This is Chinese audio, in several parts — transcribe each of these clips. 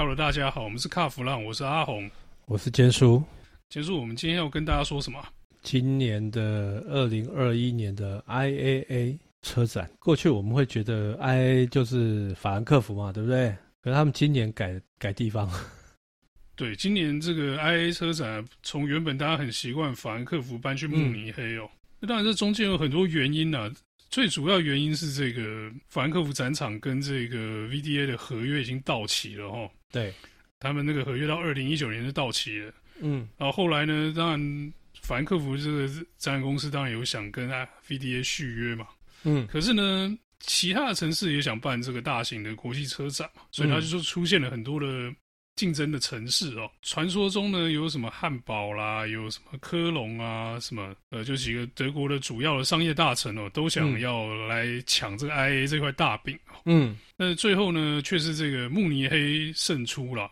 Hello，大家好，我们是卡弗浪，我是阿红，我是坚叔。坚叔，我们今天要跟大家说什么？今年的二零二一年的 IAA 车展，过去我们会觉得 IAA 就是法兰克福嘛，对不对？可是他们今年改改地方。对，今年这个 IAA 车展从原本大家很习惯法兰克福搬去慕尼黑哦，那、嗯、当然这中间有很多原因啊。最主要原因是这个法兰克福展场跟这个 VDA 的合约已经到期了哈。对，他们那个合约到二零一九年就到期了。嗯，然后后来呢，当然法兰克福这个展览公司当然有想跟 VDA 续约嘛。嗯，可是呢，其他的城市也想办这个大型的国际车展嘛，所以他就说出现了很多的。竞争的城市哦，传说中呢有什么汉堡啦，有什么科隆啊，什么呃，就几个德国的主要的商业大城哦，都想要来抢这个 IAA 这块大饼哦。嗯，那最后呢，却是这个慕尼黑胜出了。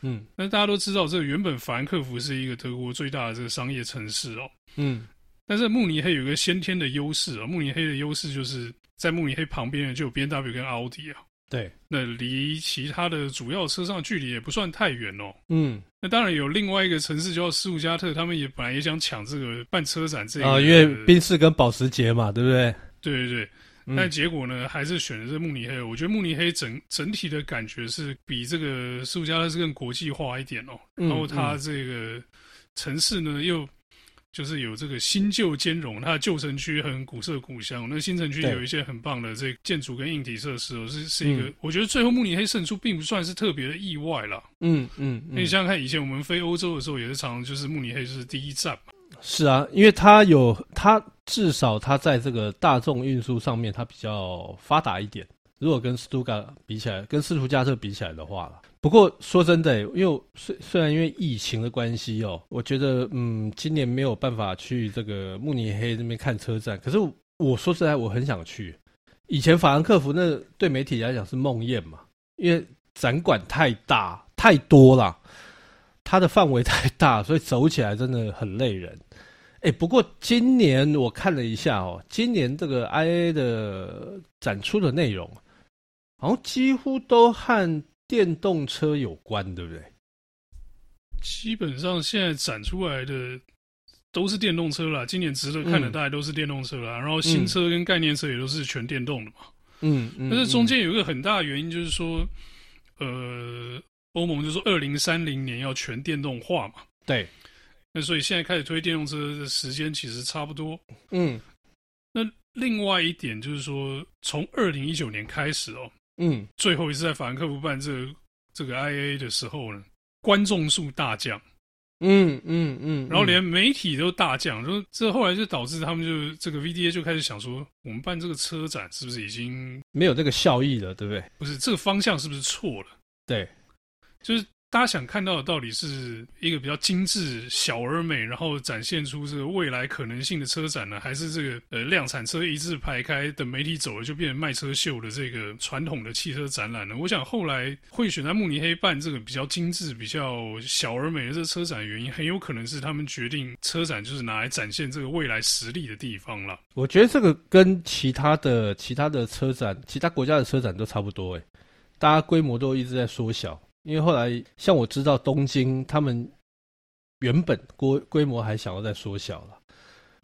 嗯，那大家都知道，这个原本法兰克福是一个德国最大的这个商业城市哦。嗯，但是慕尼黑有一个先天的优势啊，慕尼黑的优势就是在慕尼黑旁边就有 B N W 跟奥迪啊。对，那离其他的主要车上距离也不算太远哦。嗯，那当然有另外一个城市叫斯图加特，他们也本来也想抢这个办车展这个啊，因为宾士跟保时捷嘛，对不对？对对对，嗯、但结果呢，还是选的是慕尼黑。我觉得慕尼黑整整体的感觉是比这个斯图加特是更国际化一点哦。嗯、然后它这个城市呢又。就是有这个新旧兼容，它的旧城区很古色古香，那新城区有一些很棒的这个建筑跟硬体设施，是是一个、嗯，我觉得最后慕尼黑胜出并不算是特别的意外啦。嗯嗯，那你想想看，以前我们飞欧洲的时候，也是常常就是慕尼黑就是第一站嘛。是啊，因为它有它至少它在这个大众运输上面它比较发达一点。如果跟斯图加比起来，跟斯图加特比起来的话了。不过说真的，因为虽虽然因为疫情的关系哦，我觉得嗯，今年没有办法去这个慕尼黑那边看车展。可是我说实在，我很想去。以前法兰克福那对媒体来讲是梦魇嘛，因为展馆太大太多了，它的范围太大，所以走起来真的很累人。哎，不过今年我看了一下哦，今年这个 I A 的展出的内容。好像几乎都和电动车有关，对不对？基本上现在展出来的都是电动车啦。今年值得看的大概都是电动车啦。嗯、然后新车跟概念车也都是全电动的嘛。嗯嗯。但是中间有一个很大的原因，就是说，呃，欧盟就说二零三零年要全电动化嘛。对。那所以现在开始推电动车的时间其实差不多。嗯。那另外一点就是说，从二零一九年开始哦。嗯，最后一次在法兰克福办这个这个 IAA 的时候呢，观众数大降，嗯嗯嗯，然后连媒体都大降，说这后来就导致他们就这个 VDA 就开始想说，我们办这个车展是不是已经没有这个效益了，对不对？不是，这个方向是不是错了？对，就是。大家想看到的到底是一个比较精致、小而美，然后展现出这个未来可能性的车展呢，还是这个呃量产车一字排开，等媒体走了就变成卖车秀的这个传统的汽车展览呢？我想后来会选在慕尼黑办这个比较精致、比较小而美的这车展原因，很有可能是他们决定车展就是拿来展现这个未来实力的地方了。我觉得这个跟其他的其他的车展、其他国家的车展都差不多，诶，大家规模都一直在缩小。因为后来，像我知道东京，他们原本规规模还想要再缩小了。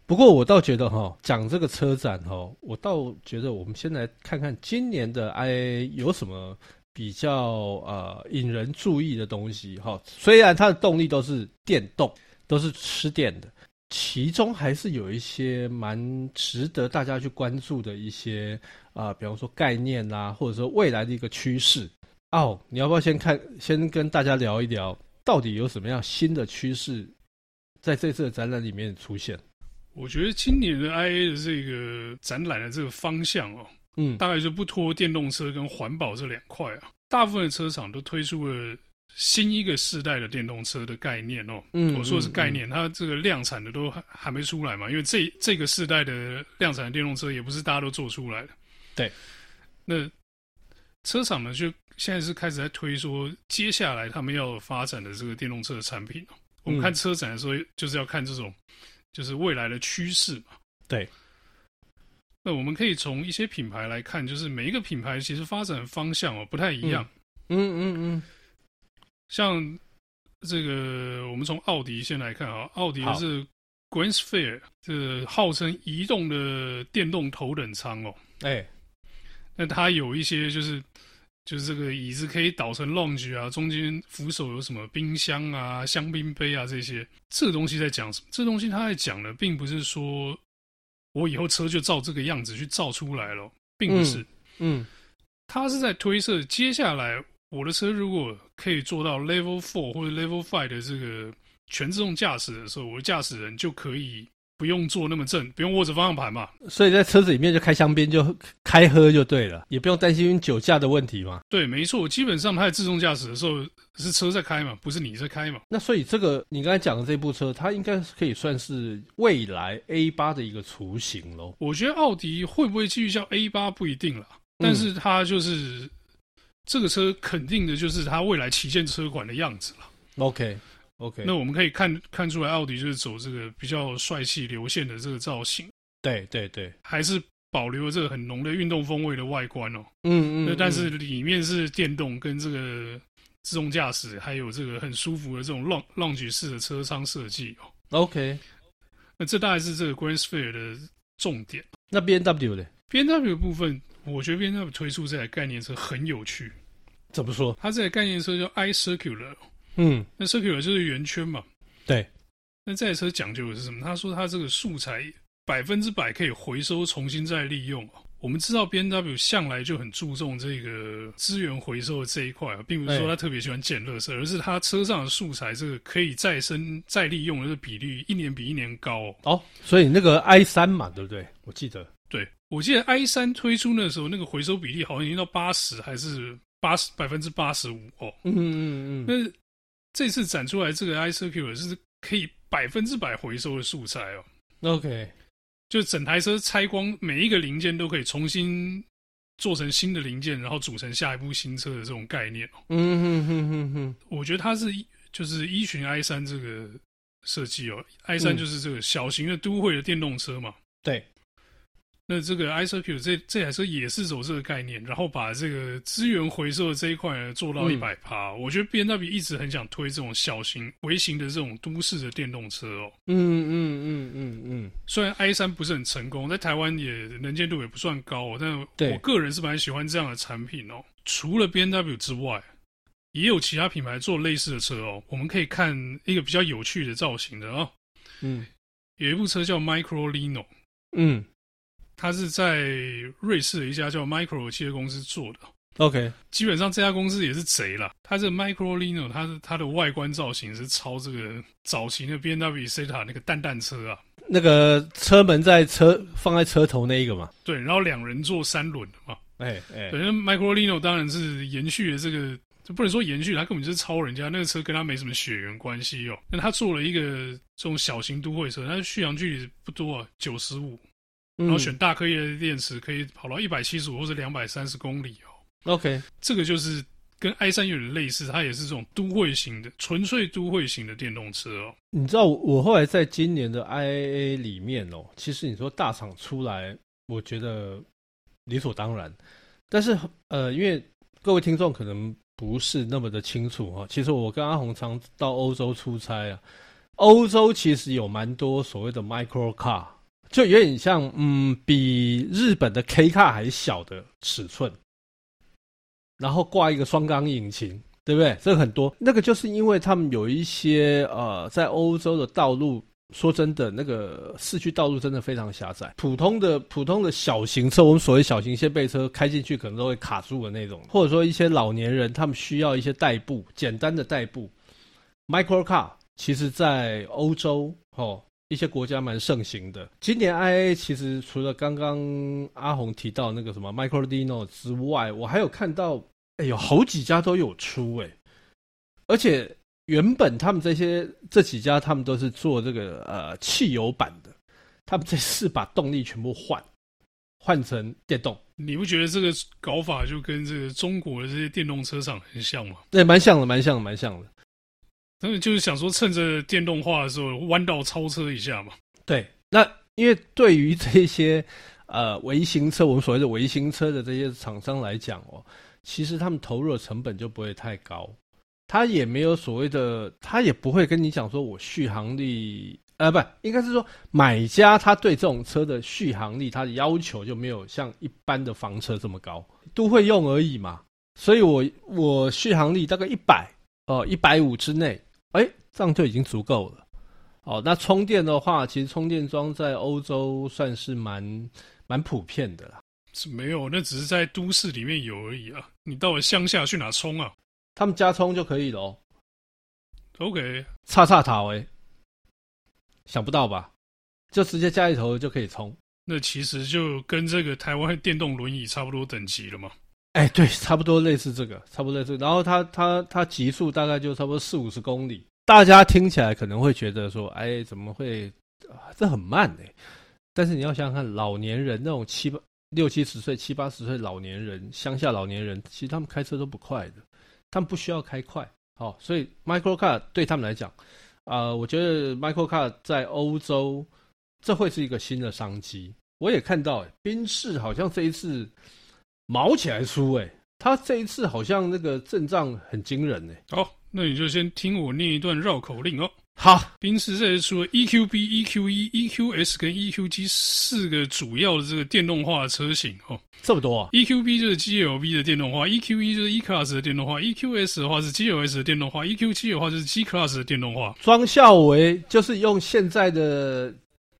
不过我倒觉得哈，讲这个车展哈，我倒觉得我们先来看看今年的 IA 有什么比较呃引人注意的东西哈。虽然它的动力都是电动，都是吃电的，其中还是有一些蛮值得大家去关注的一些啊、比方说概念啦，或者说未来的一个趋势。哦、oh，你要不要先看，先跟大家聊一聊，到底有什么样新的趋势在这次的展览里面出现？我觉得今年的 IAA 的这个展览的这个方向哦，嗯，大概就不脱电动车跟环保这两块啊。大部分的车厂都推出了新一个世代的电动车的概念哦。嗯，我说的是概念，它这个量产的都还还没出来嘛，因为这这个世代的量产的电动车也不是大家都做出来的。对，那车厂呢就。现在是开始在推说，接下来他们要发展的这个电动车的产品。我们看车展的时候，就是要看这种，就是未来的趋势嘛。对。那我们可以从一些品牌来看，就是每一个品牌其实发展方向哦不太一样。嗯嗯嗯。像这个，我们从奥迪先来看啊，奥迪是 Grand Sphere，这个号称移动的电动头等舱哦。哎，那它有一些就是就是这个椅子可以倒成 lounge 啊，中间扶手有什么冰箱啊、香槟杯啊这些。这个东西在讲什么？这个东西他在讲的并不是说我以后车就照这个样子去造出来了，并不是。嗯，他、嗯、是在推测接下来。我的车如果可以做到 Level Four 或者 Level Five 的这个全自动驾驶的时候，我的驾驶人就可以不用坐那么正，不用握着方向盘嘛。所以在车子里面就开香槟，就开喝就对了，也不用担心酒驾的问题嘛。对，没错，基本上它在自动驾驶的时候是车在开嘛，不是你在开嘛。那所以这个你刚才讲的这部车，它应该是可以算是未来 A 八的一个雏形喽。我觉得奥迪会不会继续叫 A 八不一定了，但是它就是。嗯这个车肯定的就是它未来旗舰车款的样子了。OK，OK，那我们可以看看出来，奥迪就是走这个比较帅气流线的这个造型。对对对，还是保留了这个很浓的运动风味的外观哦。嗯嗯，那但是里面是电动跟这个自动驾驶，还有这个很舒服的这种 lounge 式的车舱设计哦。OK，那这大概是这个 Grand Sphere 的重点。那 BMW 呢？BMW 的部分。我觉得 BMW 推出这台概念车很有趣，怎么说？它这台概念车叫 iCircular，嗯，那 Circular 就是圆圈嘛。对。那这台车讲究的是什么？他说他这个素材百分之百可以回收，重新再利用。我们知道 BMW 向来就很注重这个资源回收的这一块啊，并不是说他特别喜欢捡垃圾，而是他车上的素材这个可以再生再利用的这比例一年比一年高。哦，所以那个 i 三嘛，对不对？我记得。对，我记得 i 三推出那时候，那个回收比例好像已经到八十，还是八十百分之八十五哦。嗯嗯嗯。那这次展出来这个 iCircular 是可以百分之百回收的素材哦。OK，就整台车拆光，每一个零件都可以重新做成新的零件，然后组成下一部新车的这种概念哦。嗯哼哼哼哼。我觉得它是就是依循 i 三这个设计哦，i 三就是这个小型的都会的电动车嘛。对。那这个 iCircular 这这台车也是走这个概念，然后把这个资源回收的这一块呢做到一百趴。我觉得 B N W 一直很想推这种小型、微型的这种都市的电动车哦。嗯嗯嗯嗯嗯。虽然 i 三不是很成功，在台湾也能见度也不算高哦，但我个人是蛮喜欢这样的产品哦。除了 B N W 之外，也有其他品牌做类似的车哦。我们可以看一个比较有趣的造型的哦。嗯，有一部车叫 Microlino。嗯。它是在瑞士的一家叫 Micro 汽车公司做的。OK，基本上这家公司也是贼了。它这个 Microlino，它的它的外观造型是抄这个早期的 BMW Isetta 那个蛋蛋车啊，那个车门在车放在车头那一个嘛。对，然后两人坐三轮的嘛。哎哎，反正 Microlino 当然是延续了这个，就不能说延续，它根本就是抄人家那个车，跟他没什么血缘关系哦。那他做了一个这种小型都会车，它的续航距离不多啊，九十五。然后选大颗粒的电池，可以跑到一百七十五或者两百三十公里哦。OK，这个就是跟 i 三有点类似，它也是这种都会型的、纯粹都会型的电动车哦。你知道我后来在今年的 IAA 里面哦，其实你说大厂出来，我觉得理所当然。但是呃，因为各位听众可能不是那么的清楚哈，其实我跟阿红常到欧洲出差啊，欧洲其实有蛮多所谓的 micro car。就有点像，嗯，比日本的 K car 还小的尺寸，然后挂一个双缸引擎，对不对？这个很多，那个就是因为他们有一些呃，在欧洲的道路，说真的，那个市区道路真的非常狭窄，普通的普通的小型车，我们所谓小型掀背车开进去可能都会卡住的那种，或者说一些老年人他们需要一些代步，简单的代步，micro car，其实在欧洲哦。一些国家蛮盛行的。今年 IAA 其实除了刚刚阿红提到那个什么 Microdino 之外，我还有看到，哎，有好几家都有出哎。而且原本他们这些这几家，他们都是做这个呃汽油版的，他们这次把动力全部换，换成电动。你不觉得这个搞法就跟这个中国的这些电动车厂很像吗？对，蛮像的，蛮像的，蛮像的。他们就是想说，趁着电动化的时候弯道超车一下嘛。对，那因为对于这些呃微型车，我们所谓的微型车的这些厂商来讲哦，其实他们投入的成本就不会太高，他也没有所谓的，他也不会跟你讲说我续航力，呃，不，应该是说买家他对这种车的续航力，他的要求就没有像一般的房车这么高，都会用而已嘛。所以我我续航力大概一百哦，一百五之内，哎，这样就已经足够了。哦，那充电的话，其实充电桩在欧洲算是蛮蛮普遍的啦。是没有，那只是在都市里面有而已啊。你到了乡下去哪充啊？他们家充就可以了哦。OK，叉叉塔哎，想不到吧？就直接家里头就可以充。那其实就跟这个台湾电动轮椅差不多等级了嘛。哎，对，差不多类似这个，差不多类似。然后它它它极速大概就差不多四五十公里。大家听起来可能会觉得说，哎，怎么会？啊，这很慢哎。但是你要想想看，老年人那种七八六七十岁、七八十岁老年人，乡下老年人，其实他们开车都不快的，他们不需要开快。哦，所以 Microcar 对他们来讲，啊，我觉得 Microcar 在欧洲这会是一个新的商机。我也看到，哎，宾士好像这一次卯起来输，哎，他这一次好像那个阵仗很惊人，哎。哦。那你就先听我念一段绕口令哦。好，宾士这次出了 EQB、EQE、EQS 跟 EQG 四个主要的这个电动化的车型哦。这么多啊？EQB 就是 GLB 的电动化，EQE 就是 E-Class 的电动化，EQS 的话是 GLS 的电动化，EQG 的话就是 G-Class 的电动化。庄孝维就是用现在的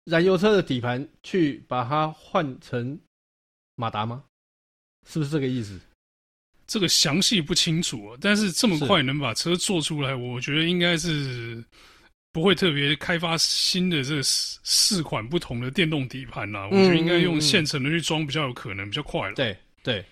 燃油车的底盘去把它换成马达吗？是不是这个意思？这个详细不清楚，但是这么快能把车做出来，我觉得应该是不会特别开发新的这四四款不同的电动底盘啦。我觉得应该用现成的去装比较有可能，比较快了。对对，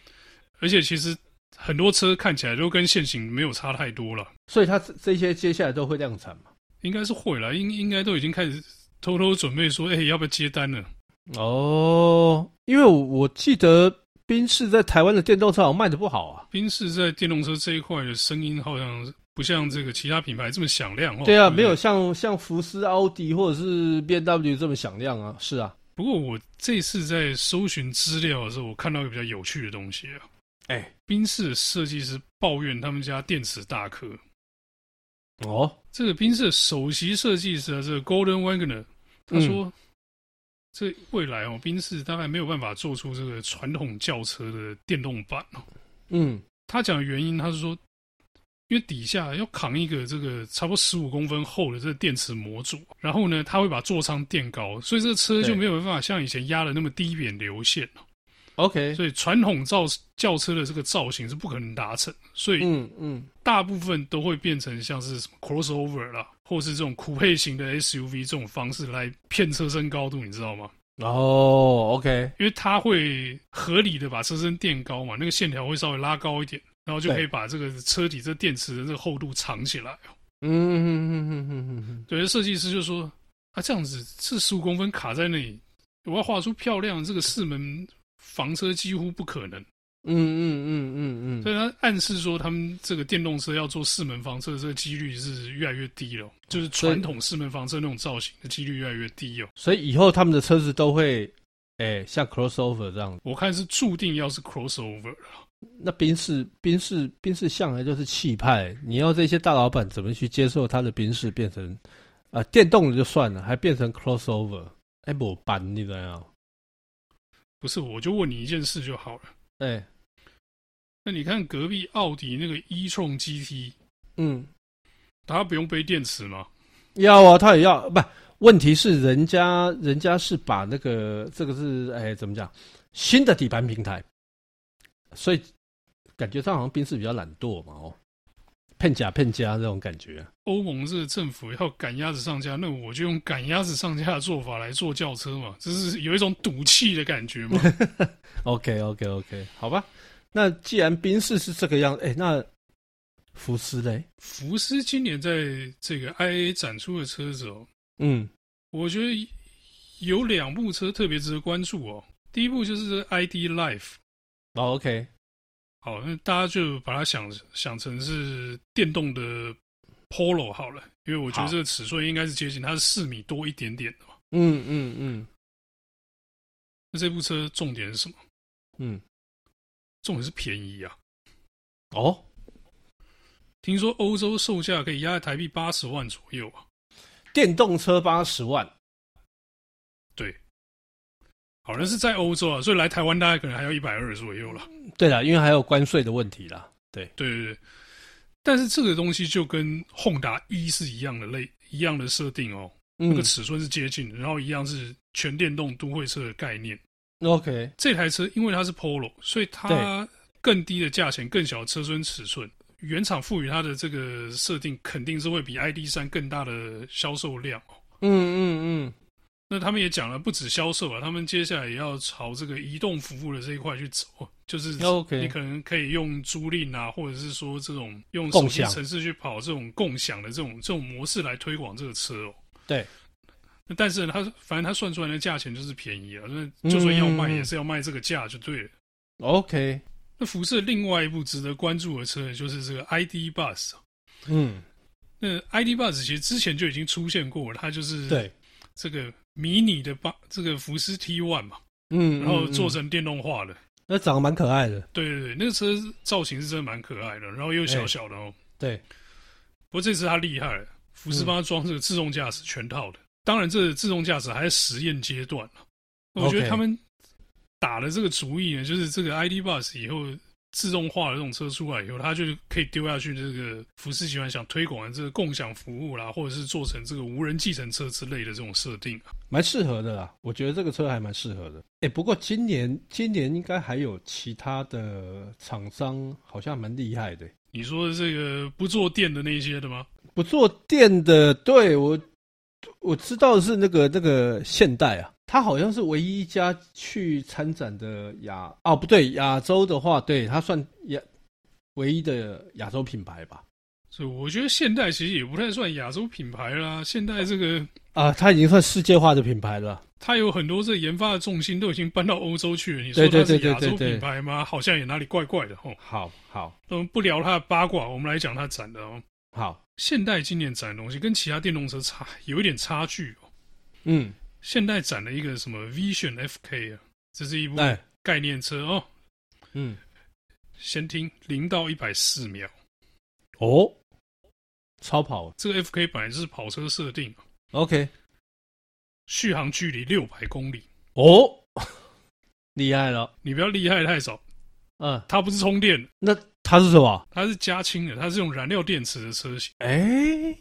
而且其实很多车看起来都跟现行没有差太多了。所以它这些接下来都会量产嘛？应该是会了，应应该都已经开始偷偷准备说，哎，要不要接单了？哦，因为我我记得。宾士在台湾的电动车好像卖的不好啊。宾士在电动车这一块的声音好像不像这个其他品牌这么响亮哦。对啊，对对没有像像福斯、奥迪或者是 BMW 这么响亮啊。是啊。不过我这次在搜寻资料的时候，我看到一个比较有趣的东西啊。哎，宾士的设计师抱怨他们家电池大颗。哦，这个宾士的首席设计师啊，这个 Golden Wagener，他说。嗯这未来哦，宾士大概没有办法做出这个传统轿车的电动版哦。嗯，他讲的原因，他是说，因为底下要扛一个这个差不多十五公分厚的这个电池模组，然后呢，他会把座舱垫高，所以这个车就没有办法像以前压的那么低扁流线 OK，所以传统造轿车的这个造型是不可能达成，所以嗯嗯，大部分都会变成像是什么 crossover 啦。或是这种酷配型的 SUV 这种方式来骗车身高度，你知道吗？哦，OK，因为它会合理的把车身垫高嘛，那个线条会稍微拉高一点，然后就可以把这个车底这电池的这个厚度藏起来。嗯嗯嗯嗯嗯嗯，对，设计师就说啊，这样子这十五公分卡在那里，我要画出漂亮这个四门房车几乎不可能。嗯嗯嗯嗯嗯，所以他暗示说，他们这个电动车要做四门房车的这个几率是越来越低了，就是传统四门房车那种造型的几率越来越低哦。所以以后他们的车子都会，哎、欸，像 crossover 这样。我看是注定要是 crossover 了。那宾士，宾士，宾士向来就是气派，你要这些大老板怎么去接受他的宾士变成啊、呃、电动的就算了，还变成 crossover？哎、欸，不办，你知道？不是，我就问你一件事就好了。哎、欸。那你看隔壁奥迪那个 e-tron GT，嗯，它不用背电池吗？要啊，它也要。不，问题是人家人家是把那个这个是哎怎么讲新的底盘平台，所以感觉上好像宾士比较懒惰嘛哦，骗假骗假这种感觉。欧盟这个政府要赶鸭子上架，那我就用赶鸭子上架的做法来做轿车嘛，这是有一种赌气的感觉嘛。OK OK OK，好吧。那既然宾士是这个样，哎，那福斯嘞？福斯今年在这个 IA 展出的车子哦，嗯，我觉得有两部车特别值得关注哦。第一部就是 ID Life，哦，OK，好，那大家就把它想想成是电动的 Polo 好了，因为我觉得这个尺寸应该是接近，它是四米多一点点的嘛。嗯嗯嗯。那这部车重点是什么？嗯。重点是便宜啊！哦，听说欧洲售价可以压在台币八十万左右啊。电动车八十万，对，好像是在欧洲啊，所以来台湾大概可能还要一百二左右了。对啦，因为还有关税的问题啦。对，对对对。但是这个东西就跟 Honda E 是一样的类一样的设定哦，嗯、那个尺寸是接近的，然后一样是全电动都会车的概念。OK，这台车因为它是 Polo，所以它更低的价钱、更小的车身尺寸。原厂赋予它的这个设定，肯定是会比 ID 三更大的销售量。嗯嗯嗯。那他们也讲了，不止销售啊，他们接下来也要朝这个移动服务的这一块去走。就是你可能可以用租赁啊，或者是说这种用手机程式去跑这种共享的这种这种模式来推广这个车哦。对。那但是他反正他算出来的价钱就是便宜啊，那就算要卖也是要卖这个价就对了。OK。那福斯另外一部值得关注的车就是这个 ID. Buzz。嗯，那 ID. Buzz 其实之前就已经出现过了，它就是对这个迷你的巴这个福斯 T One 嘛，嗯，然后做成电动化的，那长得蛮可爱的。对对对，那个车造型是真的蛮可爱的，然后又小小的哦。对，不过这次它厉害了，福斯帮它装这个自动驾驶全套的，嗯、当然这自动驾驶还在实验阶段，我觉得他们。打了这个主意呢，就是这个 ID. Buzz 以后自动化的这种车出来以后，它就可以丢下去这个福斯集团想推广的这个共享服务啦，或者是做成这个无人计程车之类的这种设定，蛮适合的啦。我觉得这个车还蛮适合的。哎、欸，不过今年今年应该还有其他的厂商，好像蛮厉害的。你说的这个不做电的那些的吗？不做电的，对，我我知道的是那个那个现代啊。他好像是唯一一家去参展的亚哦，不对，亚洲的话，对，他算亚唯一的亚洲品牌吧。所以我觉得现代其实也不太算亚洲品牌啦。现代这个啊，它已经算世界化的品牌了。它有很多这研发的重心都已经搬到欧洲去了。你说它是亚洲品牌吗？好像也哪里怪怪的哦。好好，我们不聊它的八卦，我们来讲它展的哦。好，现代今年展的东西跟其他电动车差有一点差距哦。嗯。现代展了一个什么 Vision FK 啊？这是一部概念车哦。嗯，先听零到一百四秒。哦，超跑。这个 FK 本来就是跑车设定。OK，续航距离六百公里。哦，厉害了！你不要厉害太少。嗯，它不是充电，那它是什么？它是加氢的，它是用燃料电池的车型。哎、欸。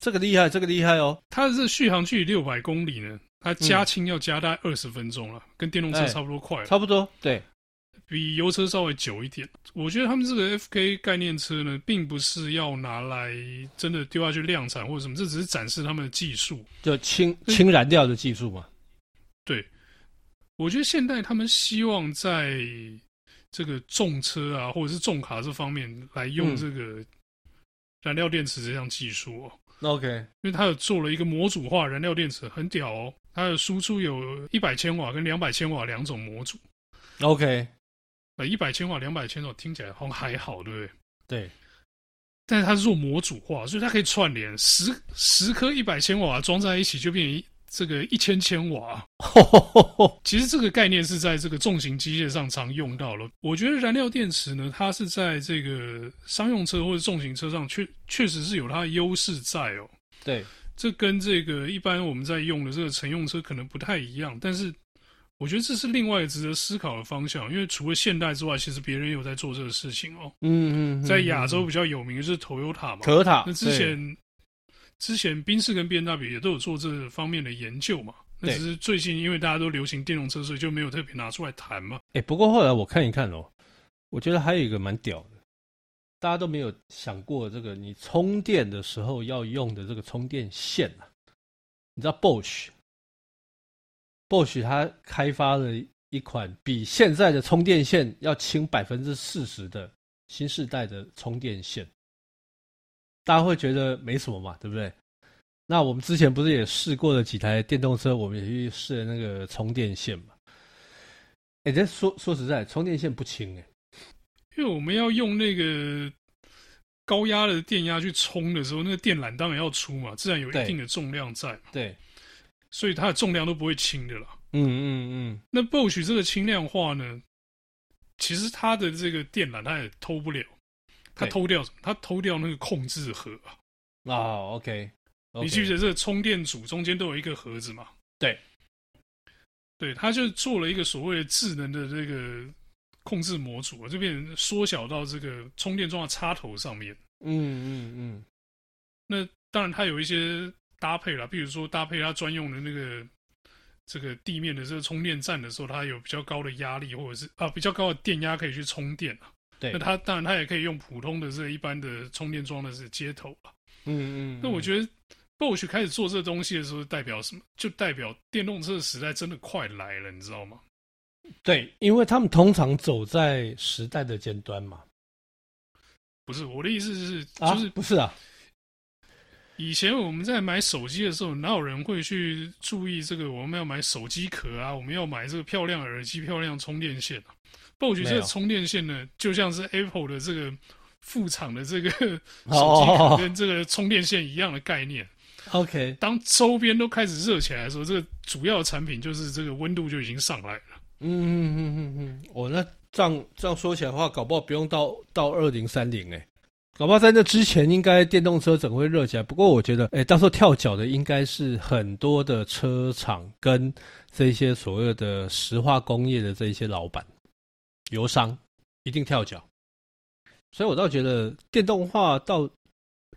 这个厉害，这个厉害哦！它的这续航距离六百公里呢，它加氢要加大概二十分钟了，嗯、跟电动车差不多快，差不多，对，比油车稍微久一点。我觉得他们这个 FK 概念车呢，并不是要拿来真的丢下去量产或者什么，这只是展示他们的技术，就氢氢燃料的技术嘛。对，我觉得现代他们希望在这个重车啊，或者是重卡这方面来用这个燃料电池这项技术哦。OK，因为它有做了一个模组化燃料电池，很屌哦。它的输出有一百千瓦跟两百千瓦两种模组。OK，呃，一百千瓦、两百千瓦听起来好像还好，对不对？对。但是它是做模组化，所以它可以串联十十颗一百千瓦装在一起，就变成这个一千千瓦。其实这个概念是在这个重型机械上常用到了。我觉得燃料电池呢，它是在这个商用车或者重型车上确确实是有它的优势在哦。对，这跟这个一般我们在用的这个乘用车可能不太一样，但是我觉得这是另外值得思考的方向。因为除了现代之外，其实别人也有在做这个事情哦。嗯嗯，在亚洲比较有名的是 Toyota 嘛，Toyota。那之前之前宾士跟 BMW 也都有做这方面的研究嘛。那只是最近，因为大家都流行电动车，所以就没有特别拿出来谈嘛。哎、欸，不过后来我看一看哦，我觉得还有一个蛮屌的，大家都没有想过这个，你充电的时候要用的这个充电线啊。你知道 Bosch，Bosch 它开发了一款比现在的充电线要轻百分之四十的新世代的充电线，大家会觉得没什么嘛，对不对？那我们之前不是也试过了几台电动车，我们也去试了那个充电线嘛？哎，这说说实在，充电线不轻哎，因为我们要用那个高压的电压去充的时候，那个电缆当然要粗嘛，自然有一定的重量在嘛。对，所以它的重量都不会轻的啦。嗯嗯嗯。那 Bosch 这个轻量化呢，其实它的这个电缆它也偷不了，他偷掉什么？他偷掉那个控制盒啊。哦，OK，你记不记得这个充电组中间都有一个盒子嘛？对，对，他就做了一个所谓的智能的这个控制模组，就变成缩小到这个充电桩的插头上面。嗯嗯嗯。那当然，它有一些搭配了，比如说搭配它专用的那个这个地面的这个充电站的时候，它有比较高的压力，或者是啊比较高的电压可以去充电啊。对，那它当然它也可以用普通的这一般的充电桩的是接头了。嗯，嗯嗯，那我觉得 Bosch 开始做这东西的时候，代表什么？就代表电动车的时代真的快来了，你知道吗？对，因为他们通常走在时代的尖端嘛。不是，我的意思是，就是、啊、不是啊。以前我们在买手机的时候，哪有人会去注意这个？我们要买手机壳啊，我们要买这个漂亮耳机、漂亮充电线啊。Bosch 这个充电线呢，就像是 Apple 的这个。副厂的这个手机壳跟这个充电线一样的概念。OK，当周边都开始热起来的时候，这个主要的产品就是这个温度就已经上来了。嗯嗯嗯嗯嗯，哦，那这样这样说起来的话，搞不好不用到到二零三零哎，搞不好在那之前，应该电动车整个会热起来。不过我觉得，哎，到时候跳脚的应该是很多的车厂跟这些所谓的石化工业的这一些老板、油商，一定跳脚。所以，我倒觉得电动化到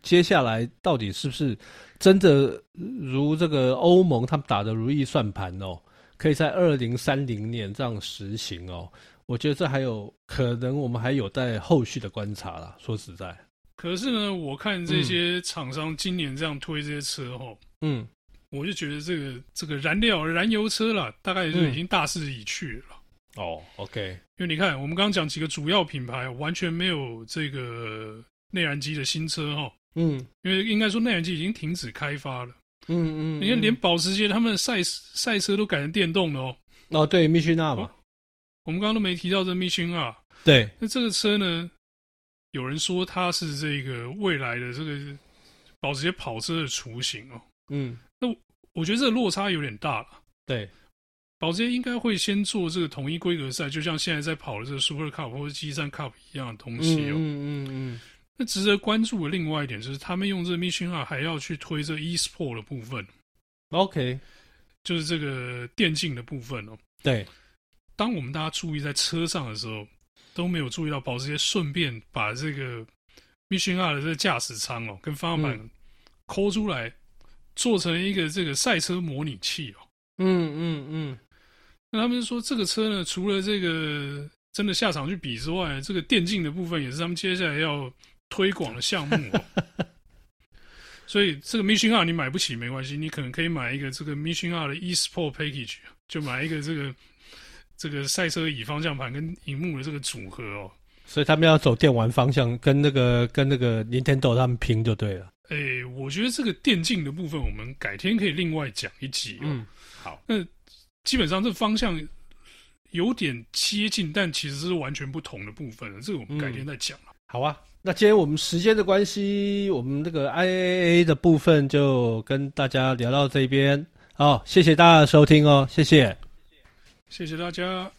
接下来到底是不是真的如这个欧盟他们打的如意算盘哦，可以在二零三零年这样实行哦？我觉得这还有可能，我们还有待后续的观察啦。说实在，可是呢，我看这些厂商今年这样推这些车哈，嗯，我就觉得这个这个燃料燃油车啦，大概就已经大势已去了。嗯。哦、oh，OK，因为你看，我们刚刚讲几个主要品牌完全没有这个内燃机的新车哈，嗯，因为应该说内燃机已经停止开发了，嗯嗯，你看连保时捷他们的赛赛车都改成电动了哦，哦对，Mission R 嘛，哦，我们刚刚都没提到这 Mission R，对，那这个车呢，有人说它是这个未来的这个保时捷跑车的雏形哦，嗯，那我觉得这个落差有点大了，对。保时捷应该会先做这个统一规格赛，就像现在在跑的这个 Super Cup 或者 G3 Cup 一样的东西哦。嗯嗯嗯，嗯。那值得关注的另外一点就是，他们用这个 Mission 还要去推这个 eSport 的部分。OK，就是这个电竞的部分哦。对。当我们大家注意在车上的时候，都没有注意到保时捷顺便把这个 Mission R 的这个驾驶舱哦跟方向盘抠出来，做成一个这个赛车模拟器哦。嗯嗯嗯。那他们说，这个车呢，除了这个真的下场去比之外，这个电竞的部分也是他们接下来要推广的项目哦。所以这个 Mission R 你买不起没关系，你可能可以买一个这个 Mission R 的 eSport Package，就买一个这个这个赛车椅方向盘跟荧幕的这个组合哦。所以他们要走电玩方向，跟那个跟那个 Nintendo 他们拼就对了。诶，我觉得这个电竞的部分，我们改天可以另外讲一集哦。嗯，好，那。基本上这方向有点接近，但其实是完全不同的部分。这个我们改天再讲了。嗯。好啊，那今天我们时间的关系，我们这个 IAA 的部分就跟大家聊到这边。好，谢谢大家的收听哦，谢谢，谢谢大家。